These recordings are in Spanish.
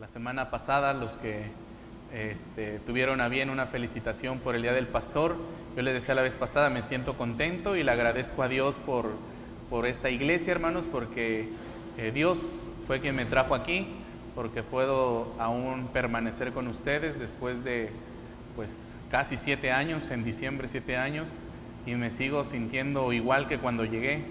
la semana pasada, los que este, tuvieron a bien una felicitación por el Día del Pastor. Yo les decía la vez pasada, me siento contento y le agradezco a Dios por, por esta iglesia, hermanos, porque eh, Dios fue quien me trajo aquí, porque puedo aún permanecer con ustedes después de pues casi siete años, en diciembre siete años, y me sigo sintiendo igual que cuando llegué,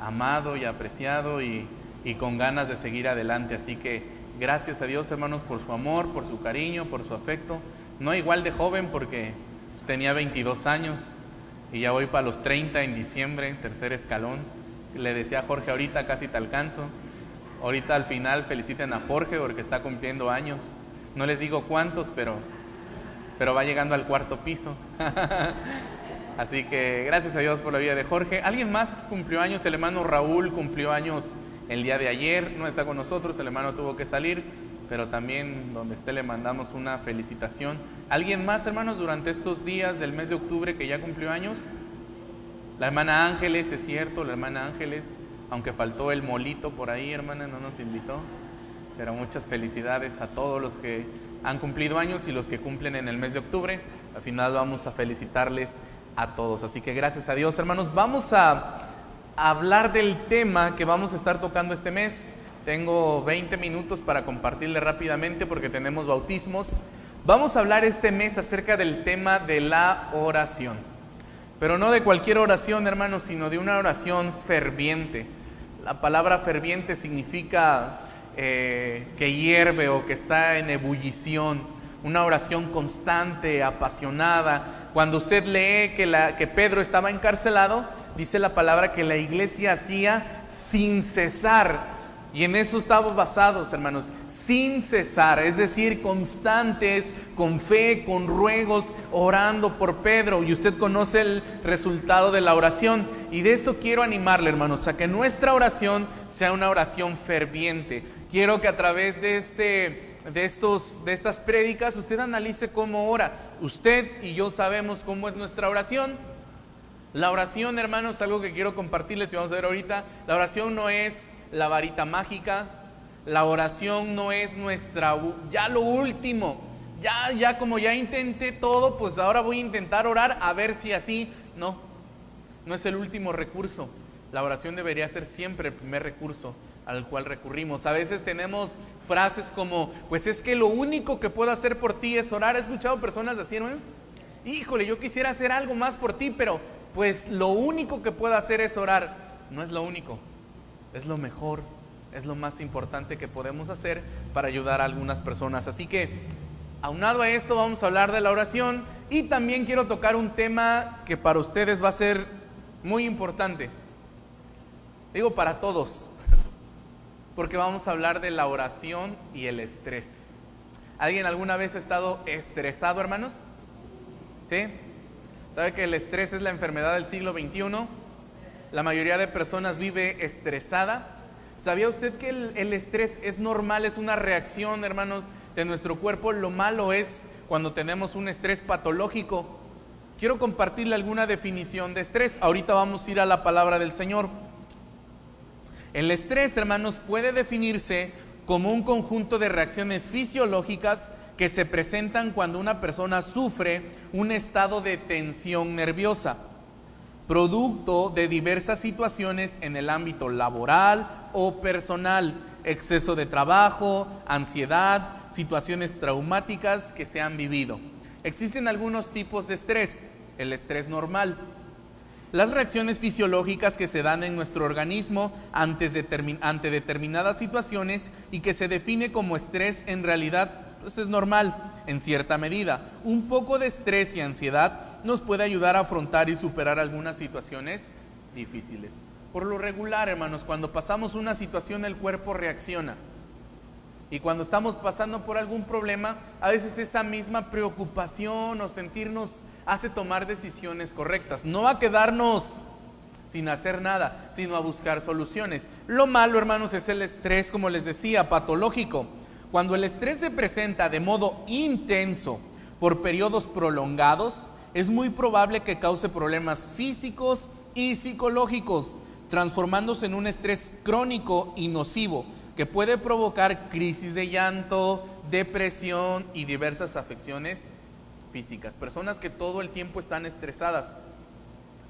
amado y apreciado y, y con ganas de seguir adelante. Así que Gracias a Dios, hermanos, por su amor, por su cariño, por su afecto. No igual de joven porque pues, tenía 22 años y ya voy para los 30 en diciembre, tercer escalón. Le decía a Jorge, ahorita casi te alcanzo. Ahorita al final feliciten a Jorge porque está cumpliendo años. No les digo cuántos, pero, pero va llegando al cuarto piso. Así que gracias a Dios por la vida de Jorge. ¿Alguien más cumplió años? El hermano Raúl cumplió años el día de ayer no está con nosotros, el hermano tuvo que salir, pero también donde esté le mandamos una felicitación. ¿Alguien más, hermanos, durante estos días del mes de octubre que ya cumplió años? La hermana Ángeles, es cierto, la hermana Ángeles, aunque faltó el molito por ahí, hermana, no nos invitó, pero muchas felicidades a todos los que han cumplido años y los que cumplen en el mes de octubre. Al final vamos a felicitarles a todos. Así que gracias a Dios, hermanos. Vamos a hablar del tema que vamos a estar tocando este mes. Tengo 20 minutos para compartirle rápidamente porque tenemos bautismos. Vamos a hablar este mes acerca del tema de la oración. Pero no de cualquier oración, hermanos, sino de una oración ferviente. La palabra ferviente significa eh, que hierve o que está en ebullición. Una oración constante, apasionada. Cuando usted lee que, la, que Pedro estaba encarcelado, dice la palabra que la iglesia hacía sin cesar. Y en eso estamos basados, hermanos, sin cesar, es decir, constantes, con fe, con ruegos, orando por Pedro. Y usted conoce el resultado de la oración. Y de esto quiero animarle, hermanos, a que nuestra oración sea una oración ferviente. Quiero que a través de este de, estos, de estas prédicas usted analice cómo ora. Usted y yo sabemos cómo es nuestra oración. La oración, hermanos, es algo que quiero compartirles y vamos a ver ahorita. La oración no es la varita mágica. La oración no es nuestra, ya lo último. Ya, ya como ya intenté todo, pues ahora voy a intentar orar a ver si así. No, no es el último recurso. La oración debería ser siempre el primer recurso al cual recurrimos. A veces tenemos frases como, pues es que lo único que puedo hacer por ti es orar. ¿He escuchado personas así, hermanos? Híjole, yo quisiera hacer algo más por ti, pero pues lo único que puedo hacer es orar. No es lo único, es lo mejor, es lo más importante que podemos hacer para ayudar a algunas personas. Así que, aunado a esto, vamos a hablar de la oración y también quiero tocar un tema que para ustedes va a ser muy importante. Digo para todos, porque vamos a hablar de la oración y el estrés. ¿Alguien alguna vez ha estado estresado, hermanos? ¿Sí? ¿Sabe que el estrés es la enfermedad del siglo XXI? La mayoría de personas vive estresada. ¿Sabía usted que el, estrés es normal, es una reacción, hermanos, de nuestro cuerpo? Lo malo es cuando tenemos un estrés patológico. Quiero compartirle alguna definición de estrés. Ahorita vamos a ir a la palabra del Señor. El estrés, hermanos, puede definirse como un conjunto de reacciones fisiológicas que se presentan cuando una persona sufre un estado de tensión nerviosa, producto de diversas situaciones en el ámbito laboral o personal, exceso de trabajo, ansiedad, situaciones traumáticas que se han vivido. Existen algunos tipos de estrés, el estrés normal, las reacciones fisiológicas que se dan en nuestro organismo ante determinadas situaciones y que se define como estrés en realidad pues es normal en cierta medida. Un poco de estrés y ansiedad nos puede ayudar a afrontar y superar algunas situaciones difíciles. Por lo regular, hermanos, cuando pasamos una situación el cuerpo reacciona. Y cuando estamos pasando por algún problema, a veces esa misma preocupación o sentirnos hace tomar decisiones correctas. No a quedarnos sin hacer nada, sino a buscar soluciones. Lo malo, hermanos, es el estrés, como les decía, patológico. Cuando el estrés se presenta de modo intenso por periodos prolongados, es muy probable que cause problemas físicos y psicológicos, transformándose en un estrés crónico y nocivo. que puede provocar crisis de llanto, depresión y diversas afecciones físicas. Personas que todo el tiempo están estresadas,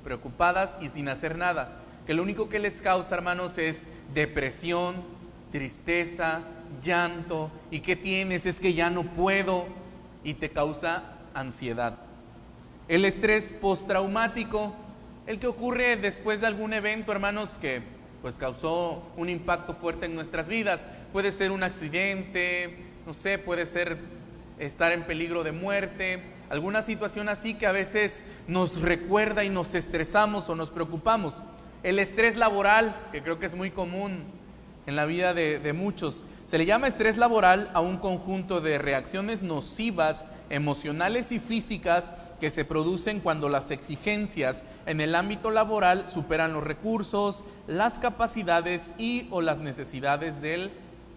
preocupadas y sin hacer nada. Que lo único que les causa, hermanos, es depresión, tristeza, llanto. Y que tienes es que ya no puedo y te causa ansiedad. El estrés postraumático, el que ocurre después de algún evento, hermanos, que pues causó un impacto fuerte en nuestras vidas. Puede ser un accidente, no sé, puede ser estar en peligro de muerte, alguna situación así que a veces nos recuerda y nos estresamos o nos preocupamos. El estrés laboral, que creo que es muy común en la vida de muchos, se le llama estrés laboral a un conjunto de reacciones nocivas, emocionales y físicas que se producen cuando las exigencias en el ámbito laboral superan los recursos, las capacidades y o las necesidades del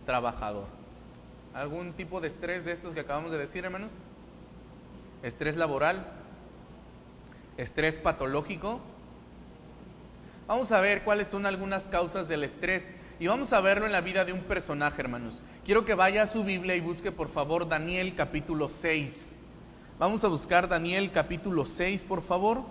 trabajador algún tipo de estrés de estos que acabamos de decir, hermanos? Estrés laboral, estrés patológico. Vamos a ver cuáles son algunas causas del estrés y vamos a verlo en la vida de un personaje, hermanos. Quiero que vaya a su Biblia y busque por favor Daniel capítulo 6. Vamos a buscar Daniel capítulo 6, por favor.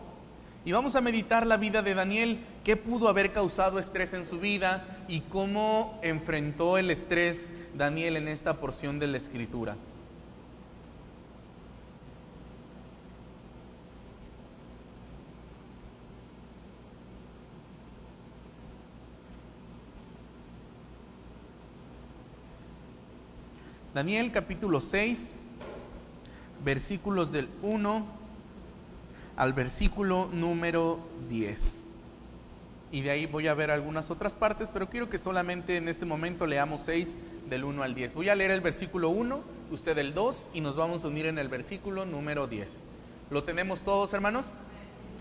Y vamos a meditar la vida de Daniel, qué pudo haber causado estrés en su vida y cómo enfrentó el estrés Daniel en esta porción de la escritura. Daniel capítulo 6, versículos del 1 al versículo número 10. Y de ahí voy a ver algunas otras partes, pero quiero que solamente en este momento leamos 6 del 1 al 10. Voy a leer el versículo 1, usted el 2 y nos vamos a unir en el versículo número 10. ¿Lo tenemos todos, hermanos?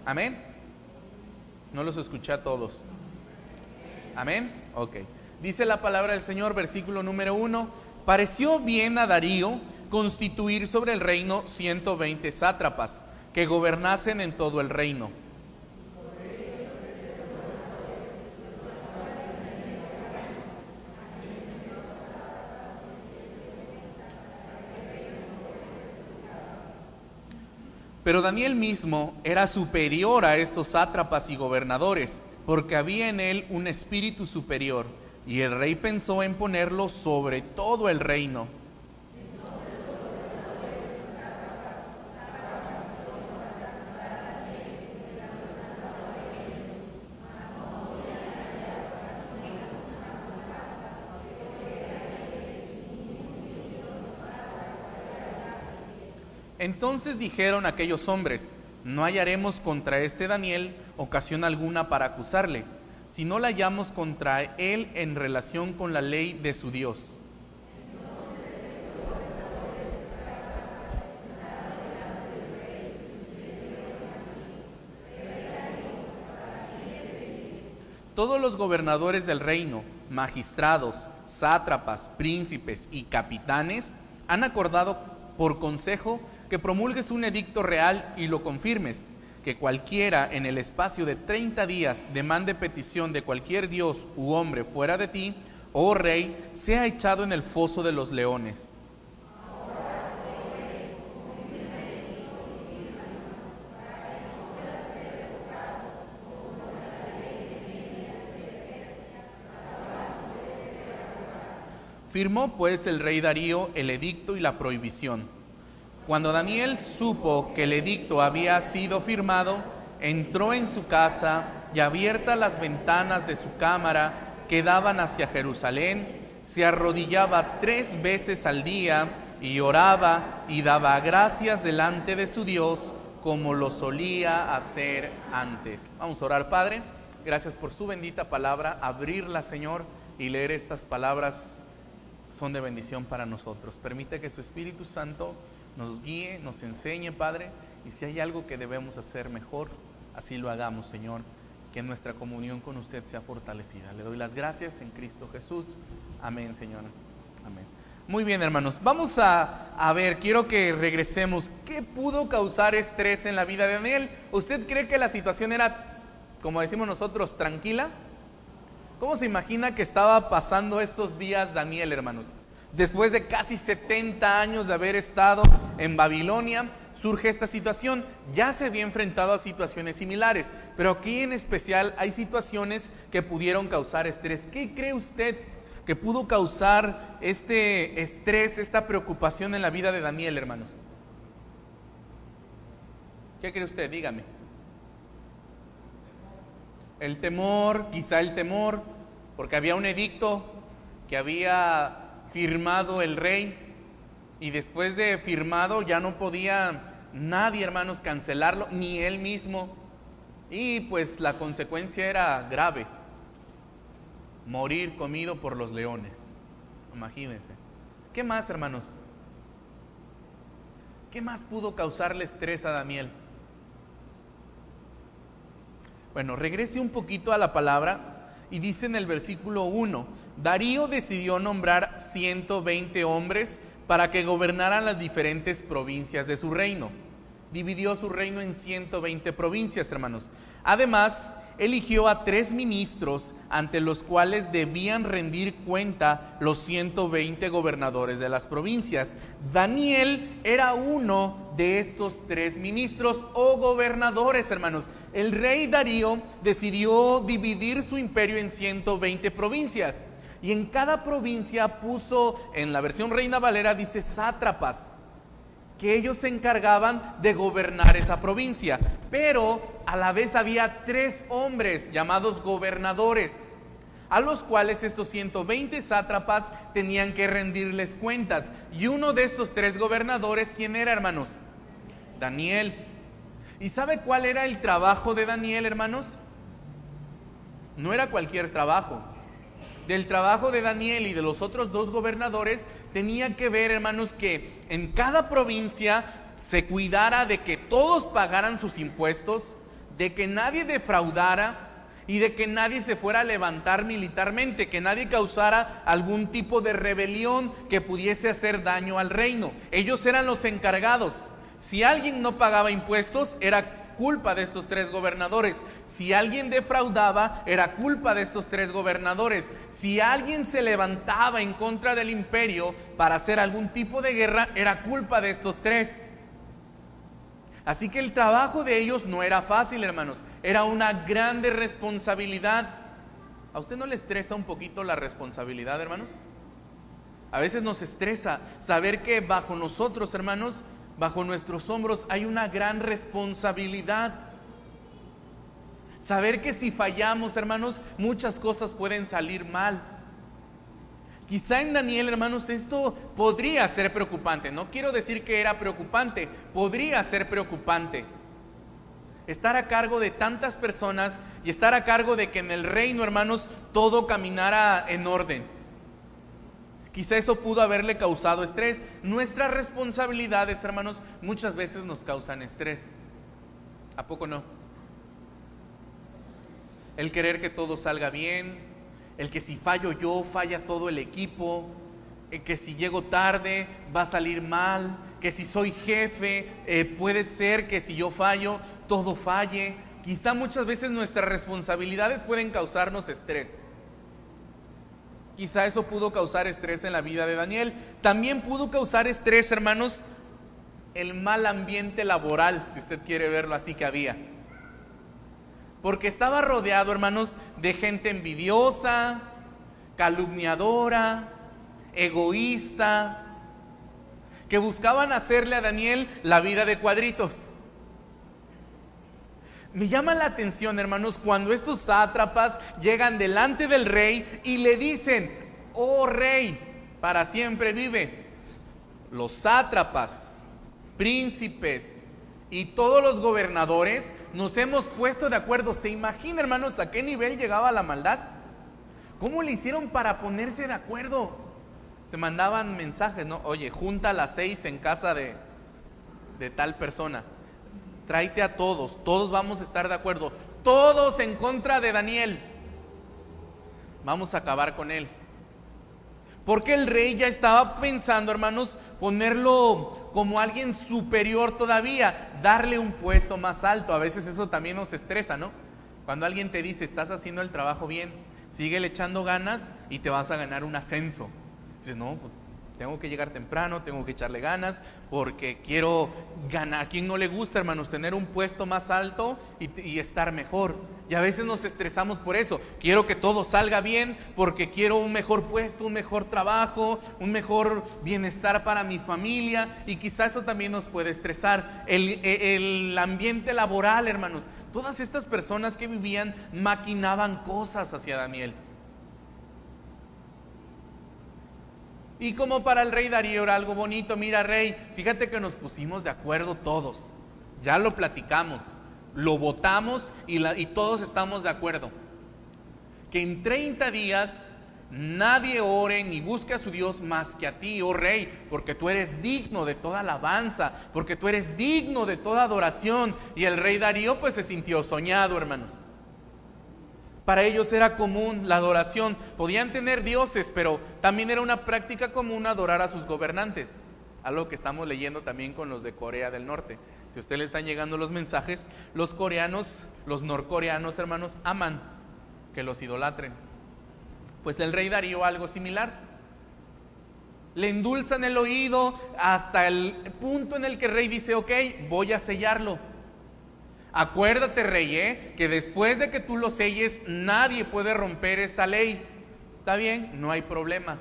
Amén. No los escuché a todos. Amén. Ok. Dice la palabra del Señor, versículo número 1. Pareció bien a Darío constituir sobre el reino 120 sátrapas que gobernasen en todo el reino. Pero Daniel mismo era superior a estos sátrapas y gobernadores, porque había en él un espíritu superior, y el rey pensó en ponerlo sobre todo el reino. Entonces dijeron aquellos hombres, no hallaremos contra este Daniel ocasión alguna para acusarle, si no la hallamos contra él en relación con la ley de su Dios. Todos los gobernadores del reino, magistrados, sátrapas, príncipes y capitanes han acordado por consejo que promulgues un edicto real y lo confirmes, que cualquiera en el espacio de 30 días demande petición de cualquier dios u hombre fuera de ti, oh rey, sea echado en el foso de los leones. Firmó pues el rey Darío el edicto y la prohibición cuando Daniel supo que el edicto había sido firmado, entró en su casa y abiertas las ventanas de su cámara que daban hacia Jerusalén, se arrodillaba tres veces al día y oraba y daba gracias delante de su Dios como lo solía hacer antes. Vamos a orar, Padre. Gracias por su bendita palabra, abrirla, Señor, y leer estas palabras son de bendición para nosotros. Permite que su Espíritu Santo nos guíe, nos enseñe, Padre, y si hay algo que debemos hacer mejor, así lo hagamos, Señor, que nuestra comunión con usted sea fortalecida. Le doy las gracias en Cristo Jesús. Amén, Señor. Amén. Muy bien, hermanos. Vamos a, a, ver, quiero que regresemos. ¿Qué pudo causar estrés en la vida de Daniel? ¿Usted cree que la situación era, como decimos nosotros, tranquila? ¿Cómo se imagina que estaba pasando estos días Daniel, hermanos? Después de casi 70 años de haber estado en Babilonia, surge esta situación. Ya se había enfrentado a situaciones similares, pero aquí en especial hay situaciones que pudieron causar estrés. ¿Qué cree usted que pudo causar este estrés, esta preocupación en la vida de Daniel, hermanos? ¿Qué cree usted? Dígame. El temor, quizá el temor, porque había un edicto que había firmado el rey y después de firmado ya no podía nadie, hermanos, cancelarlo, ni él mismo. Y pues la consecuencia era grave, morir comido por los leones. Imagínense. ¿Qué más, hermanos? ¿Qué más pudo causarle estrés a Daniel? Bueno, regrese un poquito a la palabra y dice en el versículo 1, Darío decidió nombrar 120 hombres para que gobernaran las diferentes provincias de su reino. Dividió su reino en 120 provincias, hermanos. Además, eligió a tres ministros ante los cuales debían rendir cuenta los 120 gobernadores de las provincias. Daniel era uno de estos tres ministros o gobernadores, hermanos. El rey Darío decidió dividir su imperio en 120 provincias. Y en cada provincia puso, en la versión Reina Valera dice sátrapas, que ellos se encargaban de gobernar esa provincia. Pero a la vez había tres hombres llamados gobernadores, a los cuales estos 120 sátrapas tenían que rendirles cuentas. Y uno de estos tres gobernadores, ¿quién era, hermanos? Daniel. ¿Y sabe cuál era el trabajo de Daniel, hermanos? No era cualquier trabajo del trabajo de Daniel y de los otros dos gobernadores tenía que ver, hermanos, que en cada provincia se cuidara de que todos pagaran sus impuestos, de que nadie defraudara y de que nadie se fuera a levantar militarmente, que nadie causara algún tipo de rebelión que pudiese hacer daño al reino. Ellos eran los encargados. Si alguien no pagaba impuestos, era culpa de estos tres gobernadores. Si alguien defraudaba, era culpa de estos tres gobernadores. Si alguien se levantaba en contra del imperio para hacer algún tipo de guerra, era culpa de estos tres. Así que el trabajo de ellos no era fácil, hermanos. Era una grande responsabilidad. ¿A usted no le estresa un poquito la responsabilidad, hermanos? A veces nos estresa saber que bajo nosotros, hermanos, bajo nuestros hombros hay una gran responsabilidad. Saber que si fallamos, hermanos, muchas cosas pueden salir mal. Quizá en Daniel, hermanos, esto podría ser preocupante. No quiero decir que era preocupante, podría ser preocupante. Estar a cargo de tantas personas y estar a cargo de que en el reino, hermanos, todo caminara en orden. Quizá eso pudo haberle causado estrés. Nuestras responsabilidades, hermanos, muchas veces nos causan estrés. ¿A poco no? El querer que todo salga bien, el que si fallo yo, falla todo el equipo, el que si llego tarde va a salir mal, que si soy jefe, eh, puede ser que si yo fallo, todo falle. Quizá muchas veces nuestras responsabilidades pueden causarnos estrés. Quizá eso pudo causar estrés en la vida de Daniel. También pudo causar estrés, hermanos, el mal ambiente laboral, si usted quiere verlo así que había. Porque estaba rodeado, hermanos, de gente envidiosa, calumniadora, egoísta, que buscaban hacerle a Daniel la vida de cuadritos. Me llama la atención, hermanos, cuando estos sátrapas llegan delante del rey y le dicen, oh rey, para siempre vive. Los sátrapas, príncipes y todos los gobernadores nos hemos puesto de acuerdo. ¿Se imagina, hermanos, a qué nivel llegaba la maldad? ¿Cómo le hicieron para ponerse de acuerdo? Se mandaban mensajes, ¿no? Oye, junta a las seis en casa de, de tal persona tráete a todos, todos vamos a estar de acuerdo, todos en contra de Daniel. Vamos a acabar con él. Porque el rey ya estaba pensando, hermanos, ponerlo como alguien superior todavía, darle un puesto más alto. A veces eso también nos estresa, ¿no? Cuando alguien te dice, estás haciendo el trabajo bien, sigue echando ganas y te vas a ganar un ascenso. Dices, no, pues, tengo que llegar temprano, tengo que echarle ganas, porque quiero ganar. ¿A quién no le gusta, hermanos, tener un puesto más alto y, estar mejor? Y a veces nos estresamos por eso. Quiero que todo salga bien porque quiero un mejor puesto, un mejor trabajo, un mejor bienestar para mi familia. Y quizás eso también nos puede estresar. El, el ambiente laboral, hermanos. Todas estas personas que vivían maquinaban cosas hacia Daniel. Y como para el rey Darío era algo bonito, mira rey, fíjate que nos pusimos de acuerdo todos, ya lo platicamos, lo votamos y, y todos estamos de acuerdo. Que en 30 días nadie ore ni busque a su Dios más que a ti, oh rey, porque tú eres digno de toda alabanza, porque tú eres digno de toda adoración. Y el rey Darío pues se sintió soñado, hermanos. Para ellos era común la adoración. Podían tener dioses, pero también era una práctica común adorar a sus gobernantes. Algo que estamos leyendo también con los de Corea del Norte. Si a usted le están llegando los mensajes, los coreanos, los norcoreanos, hermanos, aman que los idolatren. Pues el rey Darío algo similar. Le endulzan el oído hasta el punto en el que el rey dice, ok, voy a sellarlo Acuérdate, rey, que después de que tú lo selles, nadie puede romper esta ley. ¿Está bien? No hay problema.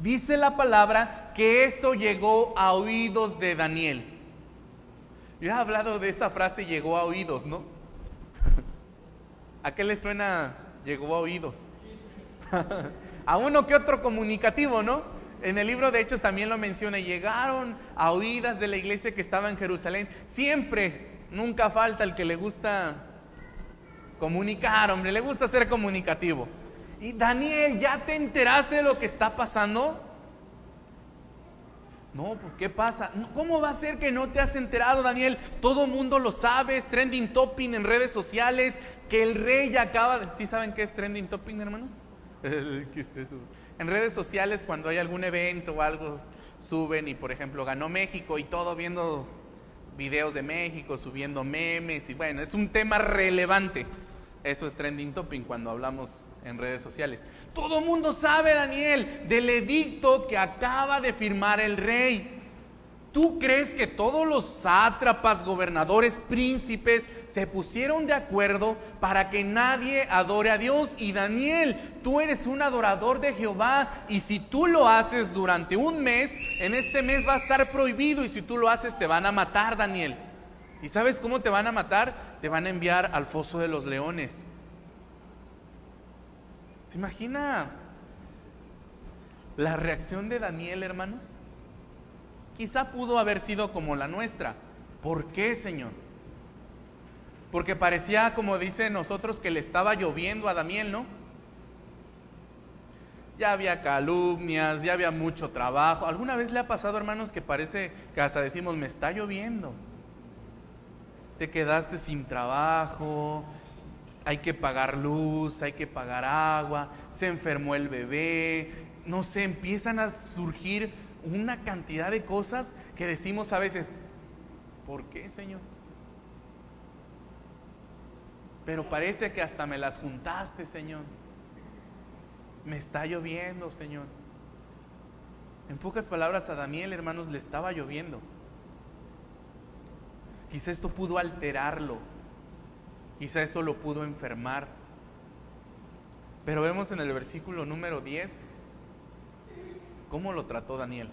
Dice la palabra que esto llegó a oídos de Daniel. Yo he hablado de esa frase llegó a oídos, ¿no? ¿A qué le suena llegó a oídos? a uno que otro comunicativo, ¿no? En el libro de Hechos también lo menciona, llegaron a oídas de la iglesia que estaba en Jerusalén. Siempre Nunca falta el que le gusta comunicar, hombre, le gusta ser comunicativo. Y Daniel, ¿ya te enteraste de lo que está pasando? No, pues ¿qué pasa? ¿Cómo va a ser que no te has enterado, Daniel? Todo mundo lo sabe, es trending topping en redes sociales, que el rey ya acaba de... ¿Sí saben qué es trending topping, hermanos? ¿Qué es eso? En redes sociales, cuando hay algún evento o algo, suben y, por ejemplo, ganó México y todo viendo videos de México, subiendo memes y bueno, es un tema relevante. Eso es trending topping cuando hablamos en redes sociales. Todo mundo sabe, Daniel, del edicto que acaba de firmar el rey. ¿Tú crees que todos los sátrapas, gobernadores, príncipes se pusieron de acuerdo para que nadie adore a Dios? Y Daniel, tú eres un adorador de Jehová y si tú lo haces durante un mes, en este mes va a estar prohibido y si tú lo haces te van a matar, Daniel. ¿Y sabes cómo te van a matar? Te van a enviar al foso de los leones. ¿Se imagina la reacción de Daniel, hermanos? Quizá pudo haber sido como la nuestra. ¿Por qué, Señor? Porque parecía, como dice nosotros, que le estaba lloviendo a Daniel, ¿no? Ya había calumnias, ya había mucho trabajo. ¿Alguna vez le ha pasado, hermanos, que parece que hasta decimos, me está lloviendo? Te quedaste sin trabajo, hay que pagar luz, hay que pagar agua, se enfermó el bebé, no sé, empiezan a surgir una cantidad de cosas que decimos a veces, ¿por qué, Señor? Pero parece que hasta me las juntaste, Señor. Me está lloviendo, Señor. En pocas palabras, a Daniel, hermanos, le estaba lloviendo. Quizá esto pudo alterarlo. Quizá esto lo pudo enfermar. Pero vemos en el versículo número 10 ¿Cómo lo trató Daniel?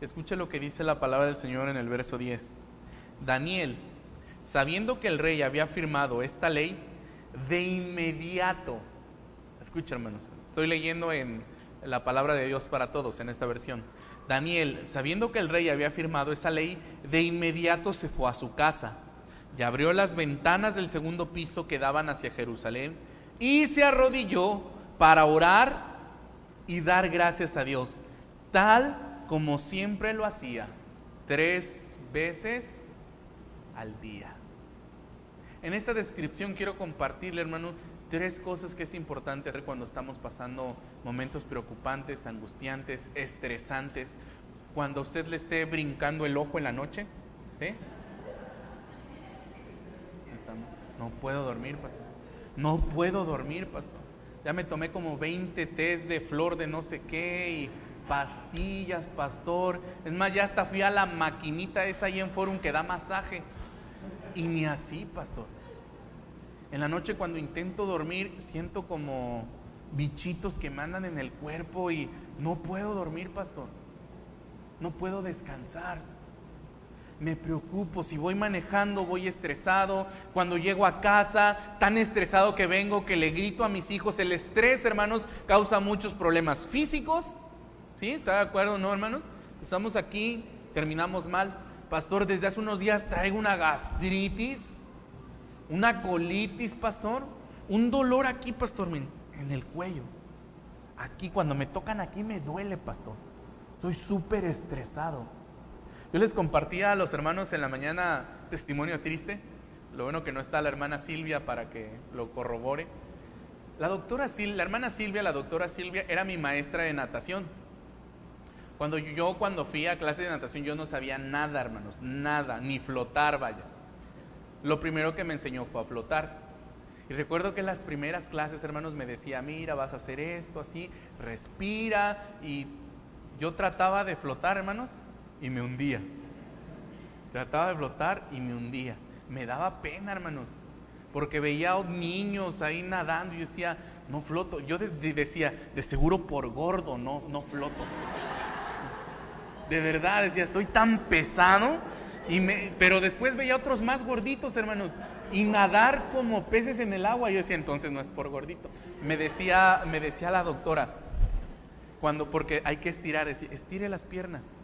Escucha lo que dice la palabra del Señor en el verso 10. Daniel, sabiendo que el rey había firmado esta ley, de inmediato, escucha hermanos, estoy leyendo en la palabra de Dios para todos en esta versión. Daniel, sabiendo que el rey había firmado esa ley, de inmediato se fue a su casa y abrió las ventanas del segundo piso que daban hacia Jerusalén y se arrodilló para orar y dar gracias a Dios, tal como siempre lo hacía, tres veces al día. En esta descripción quiero compartirle, hermano, tres cosas que es importante hacer cuando estamos pasando momentos preocupantes, angustiantes, estresantes, cuando usted le esté brincando el ojo en la noche. No puedo dormir, No puedo dormir, pastor. Ya me tomé como 20 test de flor de no sé qué y pastillas, pastor. Es más, ya hasta fui a la maquinita esa ahí en Forum que da masaje. Y ni así, pastor. En la noche cuando intento dormir siento como bichitos que mandan en el cuerpo y no puedo dormir, pastor. No puedo descansar. Me preocupo, si voy manejando, voy estresado. Cuando llego a casa, tan estresado que vengo que le grito a mis hijos. El estrés, hermanos, causa muchos problemas físicos. ¿Sí? ¿Está de acuerdo, no, hermanos? Estamos aquí, terminamos mal. Pastor, desde hace unos días traigo una gastritis, una colitis, pastor. Un dolor aquí, pastor, en el cuello. Aquí, cuando me tocan aquí, me duele, pastor. Estoy súper estresado. Yo les compartía a los hermanos en la mañana testimonio triste. Lo bueno que no está la hermana Silvia para que lo corrobore. La doctora Silvia, la hermana Silvia, la doctora Silvia era mi maestra de natación. Cuando yo cuando fui a clase de natación yo no sabía nada, hermanos, nada, ni flotar, vaya. Lo primero que me enseñó fue a flotar. Y recuerdo que en las primeras clases, hermanos, me decía, mira, vas a hacer esto, así, respira. Y yo trataba de flotar, hermanos, y me hundía. Trataba de flotar y me hundía. Me daba pena, hermanos, porque veía a niños ahí nadando y yo decía, no floto. Yo decía, de seguro por gordo, no, no floto. De verdad, decía, estoy tan pesado. Y me, pero después veía otros más gorditos, hermanos, y nadar como peces en el agua. Yo decía, entonces no es por gordito. Me decía, me decía la doctora, cuando, porque hay que estirar, decía, estire las piernas.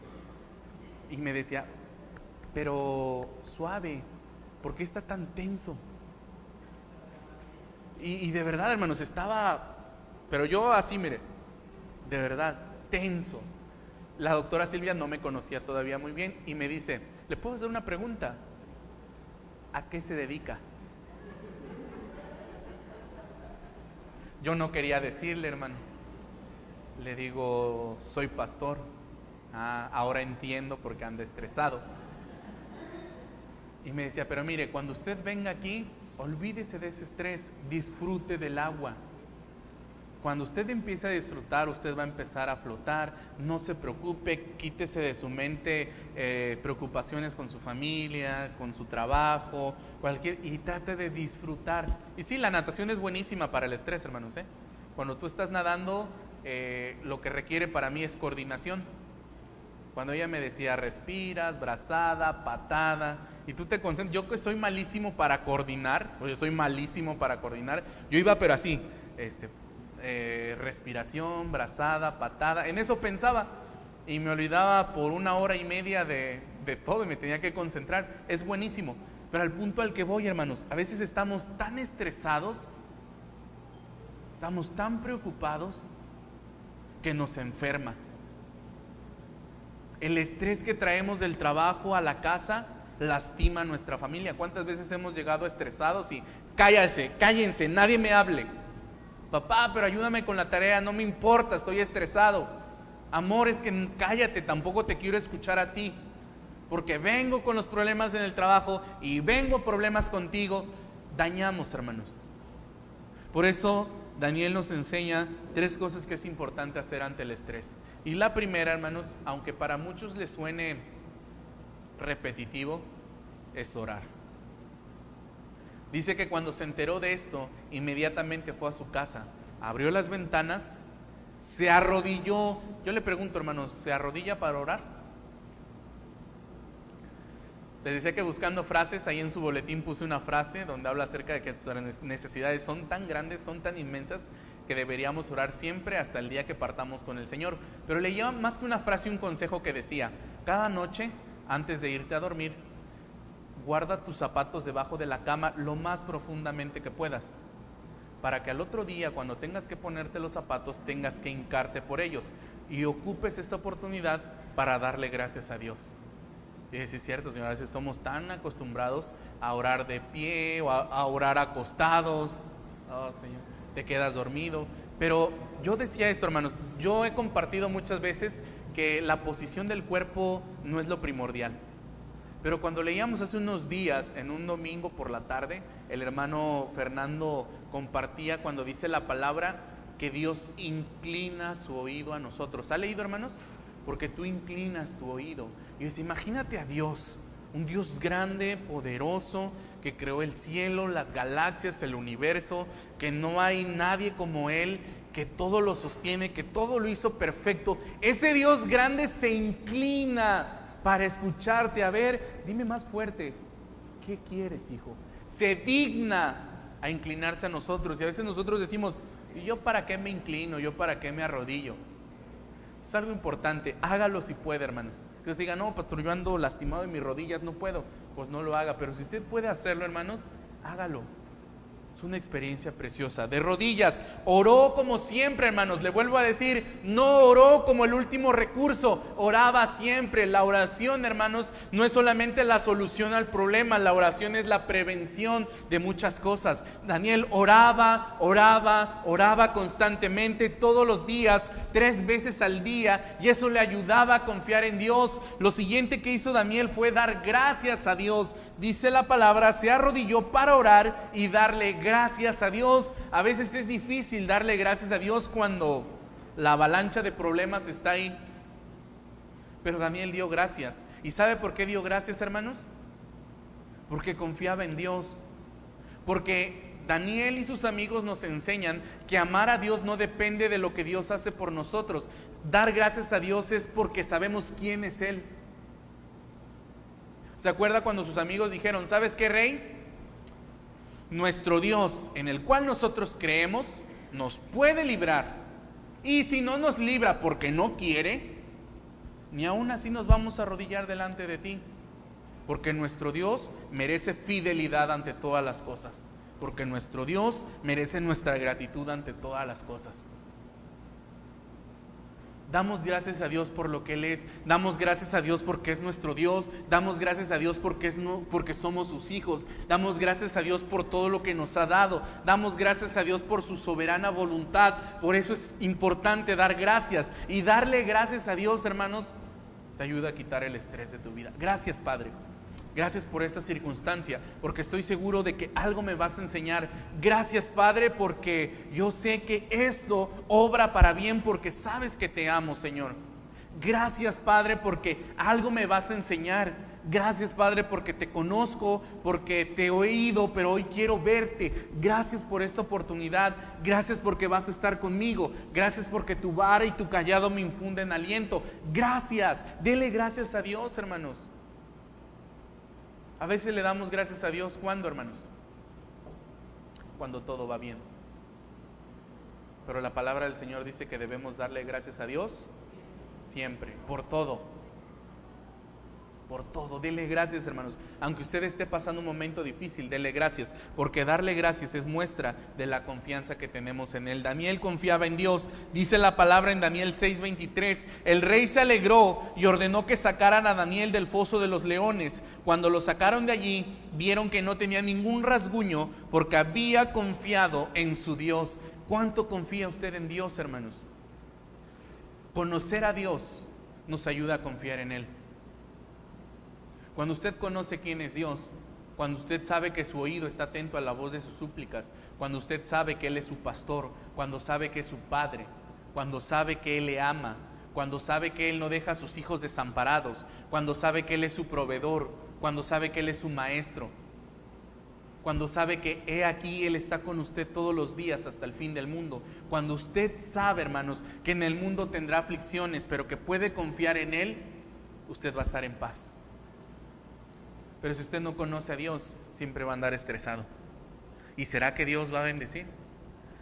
Y me decía, pero suave, ¿por qué está tan tenso? Y, de verdad, hermanos, estaba, pero yo así, mire, de verdad, tenso la doctora Silvia no me conocía todavía muy bien y me dice, ¿le puedo hacer una pregunta? ¿A qué se dedica? Yo no quería decirle, hermano. Le digo, soy pastor. Ah, ahora entiendo porque anda estresado. Y me decía, pero mire, cuando usted venga aquí, olvídese de ese estrés, disfrute del agua, cuando usted empiece a disfrutar, usted va a empezar a flotar. No se preocupe, quítese de su mente eh, preocupaciones con su familia, con su trabajo, cualquier, y trate de disfrutar. Y sí, la natación es buenísima para el estrés, hermanos. ¿eh? Cuando tú estás nadando, eh, lo que requiere para mí es coordinación. Cuando ella me decía respiras, brazada, patada, y tú te concentras, yo que soy malísimo para coordinar, o yo soy malísimo para coordinar, yo iba pero así, este, eh, respiración, brazada, patada. En eso pensaba y me olvidaba por una hora y media de, de todo y me tenía que concentrar. Es buenísimo. Pero al punto al que voy, hermanos, a veces estamos tan estresados, estamos tan preocupados que nos enferma. El estrés que traemos del trabajo a la casa lastima a nuestra familia. ¿Cuántas veces hemos llegado estresados y cállase, cállense, nadie me hable? Papá, pero ayúdame con la tarea, no me importa, estoy estresado. Amor, es que cállate, tampoco te quiero escuchar a ti. Porque vengo con los problemas en el trabajo y vengo problemas contigo. Dañamos, hermanos. Por eso Daniel nos enseña tres cosas que es importante hacer ante el estrés. Y la primera, hermanos, aunque para muchos les suene repetitivo, es orar. Dice que cuando se enteró de esto, inmediatamente fue a su casa, abrió las ventanas, se arrodilló. Yo le pregunto, hermanos, ¿se arrodilla para orar? Les decía que buscando frases, ahí en su boletín puse una frase donde habla acerca de que nuestras necesidades son tan grandes, son tan inmensas, deberíamos orar siempre hasta el día que partamos con el Señor. Pero leía más que una frase, un consejo que decía, cada noche, antes de irte a dormir, guarda tus zapatos debajo de la cama lo más profundamente que puedas, para que al otro día, cuando tengas que ponerte los zapatos, tengas que hincarte por ellos y ocupes esta oportunidad para darle gracias a Dios. Y es cierto, Señor, a veces estamos tan acostumbrados a orar de pie o a, orar acostados. Oh, Señor, te quedas dormido. Pero yo decía esto, hermanos, yo he compartido muchas veces que la posición del cuerpo no es lo primordial Pero cuando leíamos hace unos días, en un domingo por la tarde, el hermano Fernando compartía cuando dice la palabra que Dios inclina su oído a nosotros. ¿Ha leído, hermanos? Porque tú inclinas tu oído. Y dice, imagínate a Dios, un Dios grande, poderoso, que creó el cielo, las galaxias, el universo, que no hay nadie como Él, que todo lo sostiene, que todo lo hizo perfecto. Ese Dios grande se inclina para escucharte. A ver, dime más fuerte, ¿qué quieres, hijo? Se digna a inclinarse a nosotros. Y a veces nosotros decimos, ¿y yo para qué me inclino? ¿Yo para qué me arrodillo? Es algo importante, hágalo si puede, hermanos. Os diga, no, pastor, yo ando lastimado en mis rodillas, no puedo. Pues no lo haga, pero si usted puede hacerlo, hermanos, hágalo una experiencia preciosa. De rodillas, oró como siempre, hermanos. Le vuelvo a decir, no oró como el último recurso, oraba siempre. La oración, hermanos, no es solamente la solución al problema, la oración es la prevención de muchas cosas. Daniel oraba, oraba, oraba constantemente todos los días, tres veces al día, y eso le ayudaba a confiar en Dios. Lo siguiente que hizo Daniel fue dar gracias a Dios. Dice la palabra, se arrodilló para orar y darle gracias gracias a Dios. A veces es difícil darle gracias a Dios cuando la avalancha de problemas está ahí. Pero Daniel dio gracias. ¿Y sabe por qué dio gracias, hermanos? Porque confiaba en Dios. Porque Daniel y sus amigos nos enseñan que amar a Dios no depende de lo que Dios hace por nosotros. Dar gracias a Dios es porque sabemos quién es Él. ¿Se acuerda cuando sus amigos dijeron, ¿sabes qué, rey? Nuestro Dios en el cual nosotros creemos nos puede librar. Y si no nos libra porque no quiere, ni aún así nos vamos a arrodillar delante de ti. Porque nuestro Dios merece fidelidad ante todas las cosas. Porque nuestro Dios merece nuestra gratitud ante todas las cosas. Damos gracias a Dios por lo que Él es. Damos gracias a Dios porque es nuestro Dios. Damos gracias a Dios porque, es porque somos sus hijos. Damos gracias a Dios por todo lo que nos ha dado. Damos gracias a Dios por su soberana voluntad. Por eso es importante dar gracias. Y darle gracias a Dios, hermanos, te ayuda a quitar el estrés de tu vida. Gracias, Padre. Gracias por esta circunstancia, porque estoy seguro de que algo me vas a enseñar. Gracias Padre, porque yo sé que esto obra para bien, porque sabes que te amo, Señor. Gracias Padre, porque algo me vas a enseñar. Gracias Padre, porque te conozco, porque te he oído, pero hoy quiero verte. Gracias por esta oportunidad. Gracias porque vas a estar conmigo. Gracias porque tu vara y tu callado me infunden aliento. Gracias. Dele gracias a Dios, hermanos. A veces le damos gracias a Dios cuando, hermanos? Cuando todo va bien. Pero la palabra del Señor dice que debemos darle gracias a Dios siempre, por todo por todo. Dele gracias, hermanos. Aunque usted esté pasando un momento difícil, dele gracias, porque darle gracias es muestra de la confianza que tenemos en él. Daniel confiaba en Dios. Dice la palabra en Daniel 6:23, el rey se alegró y ordenó que sacaran a Daniel del foso de los leones. Cuando lo sacaron de allí, vieron que no tenía ningún rasguño porque había confiado en su Dios. ¿Cuánto confía usted en Dios, hermanos? Conocer a Dios nos ayuda a confiar en Él. Cuando usted conoce quién es Dios, cuando usted sabe que su oído está atento a la voz de sus súplicas, cuando usted sabe que Él es su pastor, cuando sabe que es su padre, cuando sabe que Él le ama, cuando sabe que Él no deja a sus hijos desamparados, cuando sabe que Él es su proveedor, cuando sabe que Él es su maestro, cuando sabe que he aquí Él está con usted todos los días hasta el fin del mundo, cuando usted sabe, hermanos, que en el mundo tendrá aflicciones, pero que puede confiar en Él, usted va a estar en paz. Pero si usted no conoce a Dios, siempre va a andar estresado. ¿Y será que Dios va a bendecir?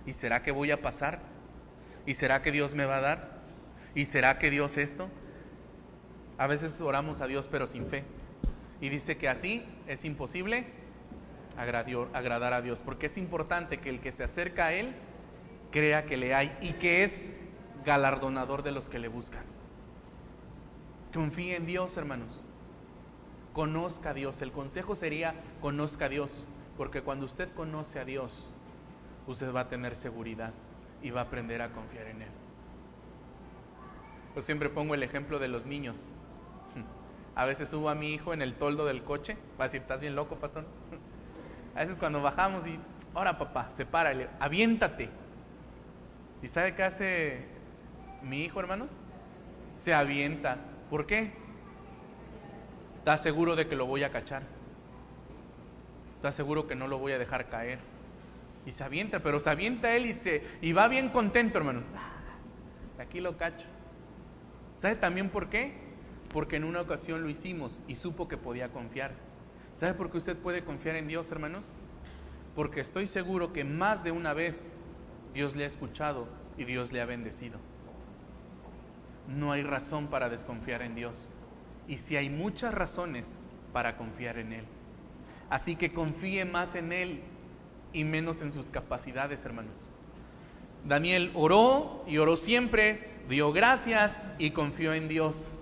¿Y será que voy a pasar? ¿Y será que Dios me va a dar? ¿Y será que Dios esto? A veces oramos a Dios pero sin fe. Y dice que así es imposible agradar a Dios. Porque es importante que el que se acerca a Él crea que le hay y que es galardonador de los que le buscan. Confíe en Dios, hermanos conozca a Dios. El consejo sería conozca a Dios, porque cuando usted conoce a Dios, usted va a tener seguridad y va a aprender a confiar en Él. Yo siempre pongo el ejemplo de los niños. A veces subo a mi hijo en el toldo del coche. Va a decir, ¿estás bien loco, pastor? A veces cuando bajamos y, ahora papá, sepárale, aviéntate. ¿Y sabe qué hace mi hijo, hermanos? Se avienta. ¿Por qué? Está seguro de que lo voy a cachar. Está seguro que no lo voy a dejar caer. Y se avienta, pero se avienta él y, se, y va bien contento, hermano. Aquí lo cacho. ¿Sabe también por qué? Porque en una ocasión lo hicimos y supo que podía confiar. ¿Sabe por qué usted puede confiar en Dios, hermanos? Porque estoy seguro que más de una vez Dios le ha escuchado y Dios le ha bendecido. No hay razón para desconfiar en Dios. Y si hay muchas razones para confiar en Él. Así que confíe más en Él y menos en sus capacidades, hermanos. Daniel oró y oró siempre, dio gracias y confió en Dios.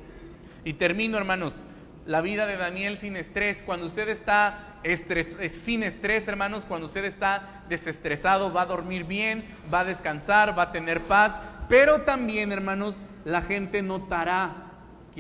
Y termino, hermanos, la vida de Daniel sin estrés. Cuando usted está estres, eh, sin estrés, hermanos, cuando usted está desestresado, va a dormir bien, va a descansar, va a tener paz. Pero también, hermanos, la gente notará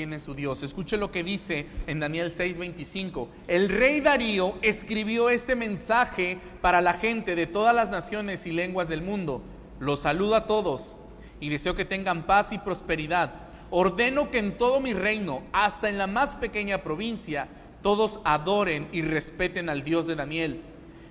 Dios. Escuche lo que dice en Daniel 6:25. El rey Darío escribió este mensaje para la gente de todas las naciones y lenguas del mundo. Los saludo a todos y deseo que tengan paz y prosperidad. Ordeno que en todo mi reino, hasta en la más pequeña provincia, todos adoren y respeten al Dios de Daniel.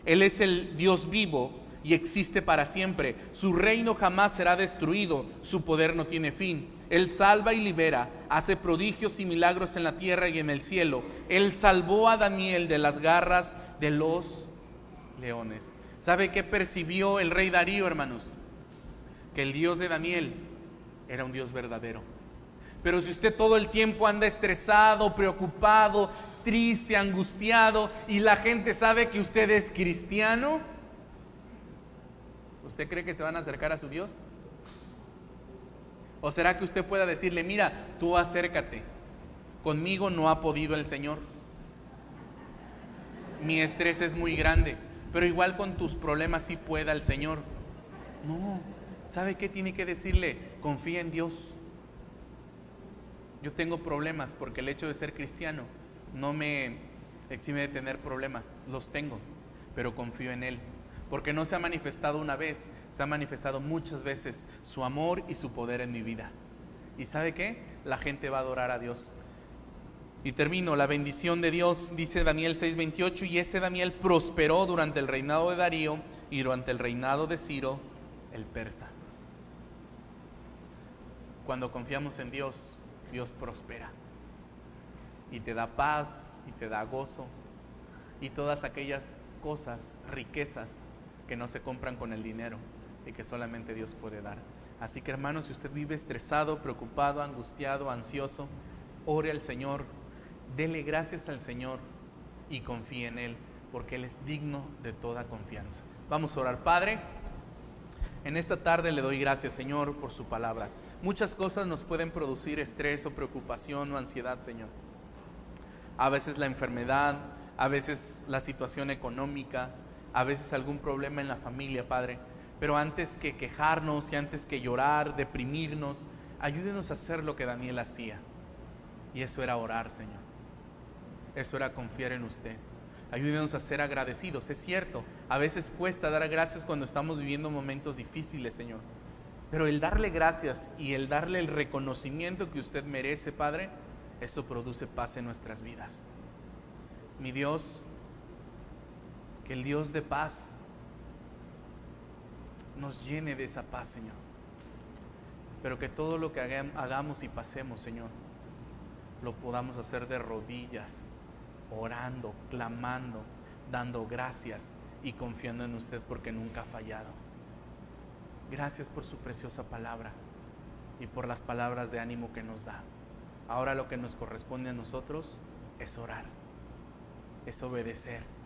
Él es el Dios vivo y existe para siempre. Su reino jamás será destruido, su poder no tiene fin. Él salva y libera, hace prodigios y milagros en la tierra y en el cielo. Él salvó a Daniel de las garras de los leones. ¿Sabe qué percibió el rey Darío, hermanos? Que el Dios de Daniel era un Dios verdadero. Pero si usted todo el tiempo anda estresado, preocupado, triste, angustiado y la gente sabe que usted es cristiano, ¿usted cree que se van a acercar a su Dios? ¿O será que usted pueda decirle, mira, tú acércate, conmigo no ha podido el Señor? Mi estrés es muy grande, pero igual con tus problemas sí pueda el Señor. No, ¿sabe qué tiene que decirle? Confía en Dios. Yo tengo problemas porque el hecho de ser cristiano no me exime de tener problemas, los tengo, pero confío en Él porque no se ha manifestado una vez, se ha manifestado muchas veces su amor y su poder en mi vida. ¿Y sabe qué? La gente va a adorar a Dios. Y termino, la bendición de Dios, dice Daniel 6:28, y este Daniel prosperó durante el reinado de Darío y durante el reinado de Ciro, el persa. Cuando confiamos en Dios, Dios prospera. Y te da paz, y te da gozo, y todas aquellas cosas, riquezas que no se compran con el dinero y que solamente Dios puede dar. Así que hermanos, si usted vive estresado, preocupado, angustiado, ansioso, ore al Señor, dele gracias al Señor y confíe en Él, porque Él es digno de toda confianza. Vamos a orar, Padre. En esta tarde le doy gracias, Señor, por su palabra. Muchas cosas nos pueden producir estrés o preocupación o ansiedad, Señor. A veces la enfermedad, a veces la situación económica, a veces algún problema en la familia, Padre. Pero antes que quejarnos y antes que llorar, deprimirnos, ayúdenos a hacer lo que Daniel hacía. Y eso era orar, Señor. Eso era confiar en usted. Ayúdenos a ser agradecidos. Es cierto, a veces cuesta dar gracias cuando estamos viviendo momentos difíciles, Señor. Pero el darle gracias y el darle el reconocimiento que usted merece, Padre, eso produce paz en nuestras vidas. Mi Dios, que el Dios de paz nos llene de esa paz, Señor. Pero que todo lo que hagamos y pasemos, Señor, lo podamos hacer de rodillas, orando, clamando, dando gracias y confiando en usted porque nunca ha fallado. Gracias por su preciosa palabra y por las palabras de ánimo que nos da. Ahora lo que nos corresponde a nosotros es orar, es obedecer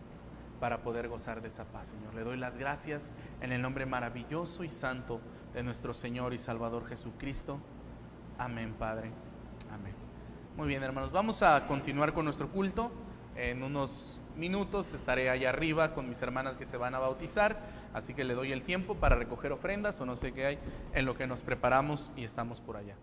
para poder gozar de esa paz, Señor. Le doy las gracias en el nombre maravilloso y santo de nuestro Señor y Salvador Jesucristo. Amén, Padre. Amén. Muy bien, hermanos, vamos a continuar con nuestro culto. En unos minutos estaré allá arriba con mis hermanas que se van a bautizar, así que le doy el tiempo para recoger ofrendas o no sé qué hay en lo que nos preparamos y estamos por allá.